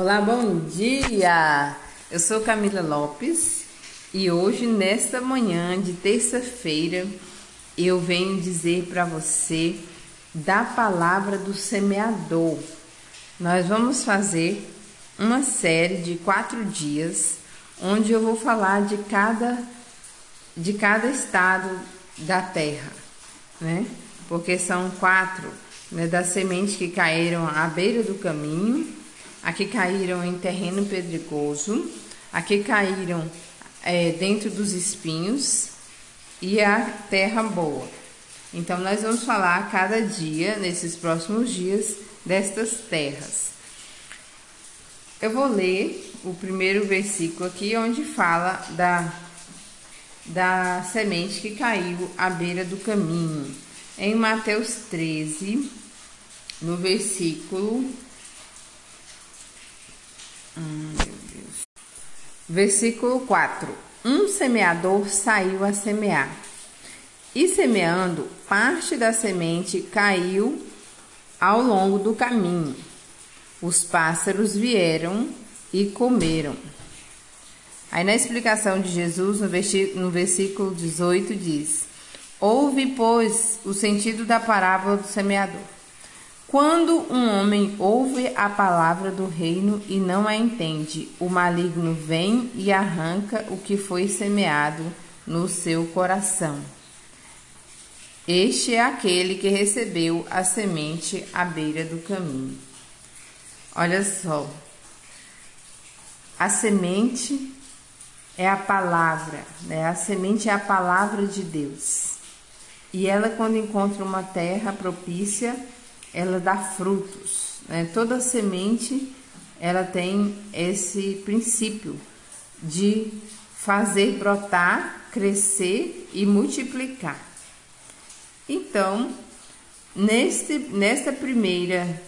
Olá, bom dia! Eu sou Camila Lopes e hoje, nesta manhã de terça-feira, eu venho dizer para você da palavra do semeador. Nós vamos fazer uma série de quatro dias onde eu vou falar de cada, de cada estado da terra, né? Porque são quatro né, das sementes que caíram à beira do caminho, aqui caíram em terreno pedregoso, aqui caíram é, dentro dos espinhos e a terra boa. Então, nós vamos falar cada dia, nesses próximos dias, destas terras. Eu vou ler o primeiro versículo aqui, onde fala da, da semente que caiu à beira do caminho. Em Mateus 13, no versículo. Hum, versículo 4: Um semeador saiu a semear, e semeando, parte da semente caiu ao longo do caminho. Os pássaros vieram e comeram. Aí na explicação de Jesus, no versículo 18, diz: Ouve, pois, o sentido da parábola do semeador. Quando um homem ouve a palavra do reino e não a entende, o maligno vem e arranca o que foi semeado no seu coração. Este é aquele que recebeu a semente à beira do caminho. Olha só, a semente é a palavra, né? A semente é a palavra de Deus. E ela, quando encontra uma terra propícia, ela dá frutos. Né? Toda semente ela tem esse princípio de fazer brotar, crescer e multiplicar. Então, neste, nesta primeira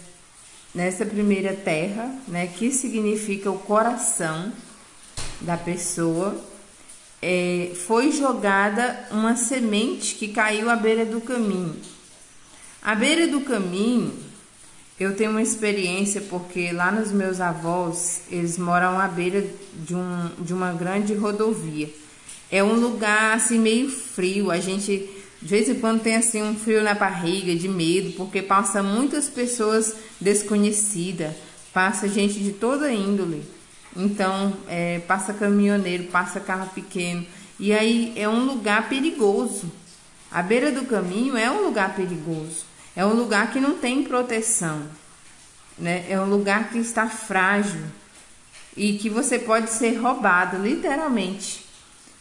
nessa primeira terra, né, que significa o coração da pessoa, é, foi jogada uma semente que caiu à beira do caminho. À beira do caminho, eu tenho uma experiência porque lá nos meus avós, eles moram à beira de, um, de uma grande rodovia. É um lugar assim meio frio, a gente de vez em quando tem assim um frio na barriga, de medo, porque passa muitas pessoas desconhecidas, passa gente de toda índole. Então, é, passa caminhoneiro, passa carro pequeno. E aí é um lugar perigoso. A beira do caminho é um lugar perigoso. É um lugar que não tem proteção, né? É um lugar que está frágil e que você pode ser roubado, literalmente.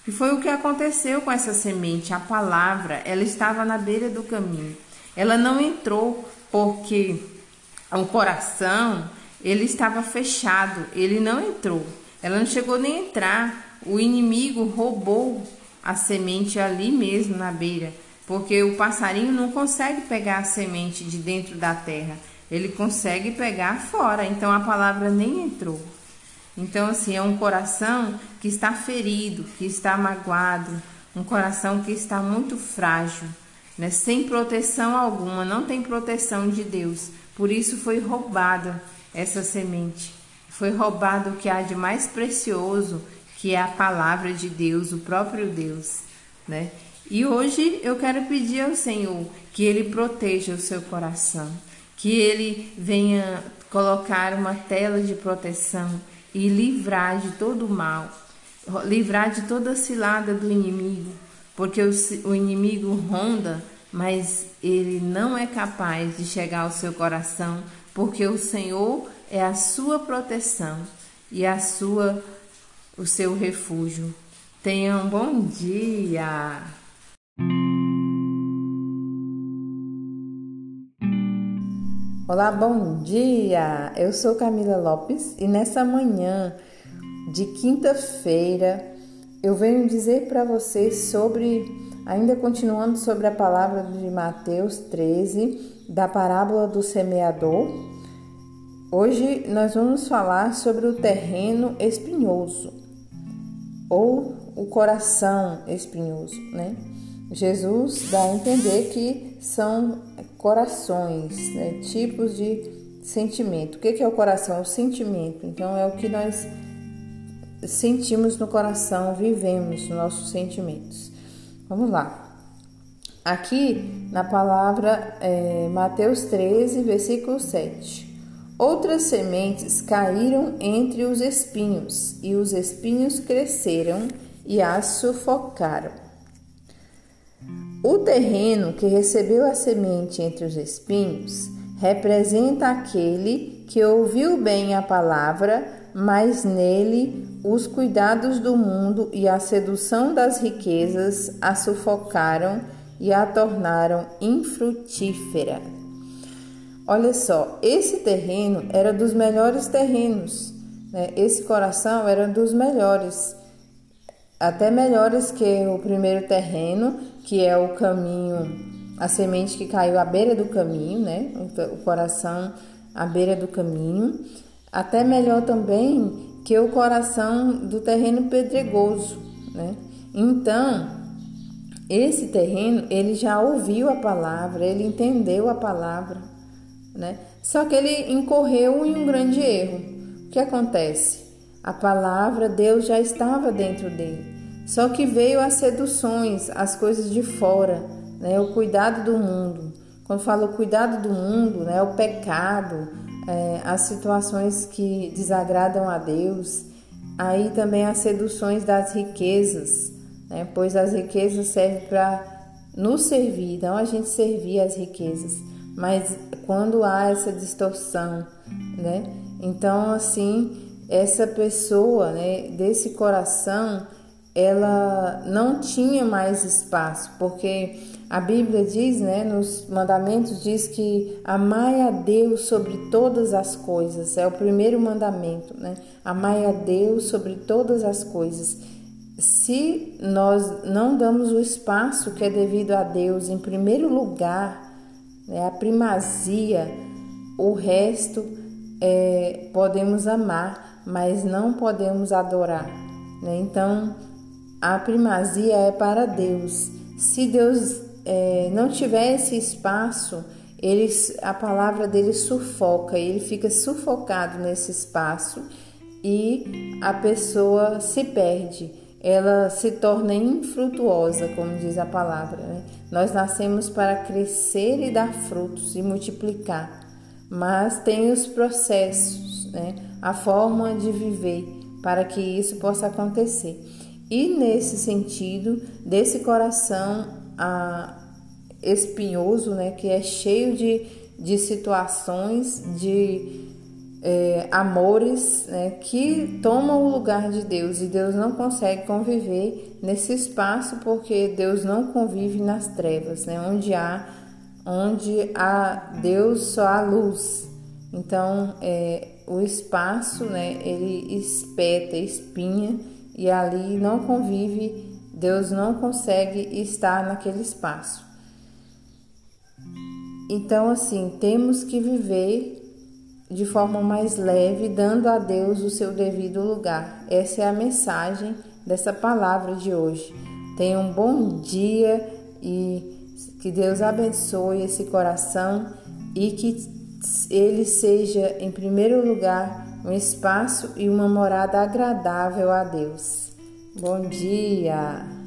E foi o que aconteceu com essa semente. A palavra, ela estava na beira do caminho. Ela não entrou porque o coração, ele estava fechado, ele não entrou. Ela não chegou nem a entrar. O inimigo roubou a semente ali mesmo na beira porque o passarinho não consegue pegar a semente de dentro da terra, ele consegue pegar fora, então a palavra nem entrou. Então, assim, é um coração que está ferido, que está magoado, um coração que está muito frágil, né? sem proteção alguma, não tem proteção de Deus. Por isso foi roubada essa semente. Foi roubado o que há de mais precioso, que é a palavra de Deus, o próprio Deus, né? E hoje eu quero pedir ao Senhor que Ele proteja o seu coração, que Ele venha colocar uma tela de proteção e livrar de todo o mal, livrar de toda a cilada do inimigo, porque o, o inimigo ronda, mas ele não é capaz de chegar ao seu coração, porque o Senhor é a sua proteção e a sua o seu refúgio. Tenha um bom dia. Olá, bom dia! Eu sou Camila Lopes e nessa manhã de quinta-feira eu venho dizer para vocês sobre, ainda continuando sobre a palavra de Mateus 13, da parábola do semeador. Hoje nós vamos falar sobre o terreno espinhoso ou o coração espinhoso, né? Jesus dá a entender que são corações, né? tipos de sentimento. O que é o coração? É o sentimento. Então, é o que nós sentimos no coração, vivemos nossos sentimentos. Vamos lá. Aqui na palavra é, Mateus 13, versículo 7. Outras sementes caíram entre os espinhos, e os espinhos cresceram e as sufocaram. O terreno que recebeu a semente entre os espinhos representa aquele que ouviu bem a palavra, mas nele os cuidados do mundo e a sedução das riquezas a sufocaram e a tornaram infrutífera. Olha só, esse terreno era dos melhores terrenos, né? esse coração era dos melhores, até melhores que o primeiro terreno, que é o caminho, a semente que caiu à beira do caminho, né? o coração à beira do caminho, até melhor também que o coração do terreno pedregoso, né? Então, esse terreno, ele já ouviu a palavra, ele entendeu a palavra, né? Só que ele incorreu em um grande erro. O que acontece? A palavra, Deus já estava dentro dele. Só que veio as seduções, as coisas de fora, né? O cuidado do mundo. Quando falo cuidado do mundo, né? O pecado, é, as situações que desagradam a Deus. Aí também as seduções das riquezas, né? pois as riquezas servem para nos servir, não a gente servir as riquezas, mas quando há essa distorção, né? Então, assim, essa pessoa, né, desse coração, ela não tinha mais espaço, porque a Bíblia diz, né, nos mandamentos diz que amai a Deus sobre todas as coisas. É o primeiro mandamento, né? Amai a Deus sobre todas as coisas se nós não damos o espaço que é devido a Deus em primeiro lugar, né, a primazia, o resto é, podemos amar, mas não podemos adorar. Né? Então, a primazia é para Deus. Se Deus é, não tiver esse espaço, ele, a palavra dele sufoca, ele fica sufocado nesse espaço e a pessoa se perde ela se torna infrutuosa, como diz a palavra. Né? Nós nascemos para crescer e dar frutos e multiplicar, mas tem os processos, né? a forma de viver para que isso possa acontecer. E nesse sentido, desse coração a, espinhoso, né, que é cheio de, de situações, de é, amores né, que tomam o lugar de Deus e Deus não consegue conviver nesse espaço porque Deus não convive nas trevas, né, onde há onde há Deus só há luz. Então é, o espaço né, ele espeta, espinha e ali não convive, Deus não consegue estar naquele espaço. Então assim temos que viver de forma mais leve, dando a Deus o seu devido lugar. Essa é a mensagem dessa palavra de hoje. Tenha um bom dia e que Deus abençoe esse coração e que ele seja, em primeiro lugar, um espaço e uma morada agradável a Deus. Bom dia!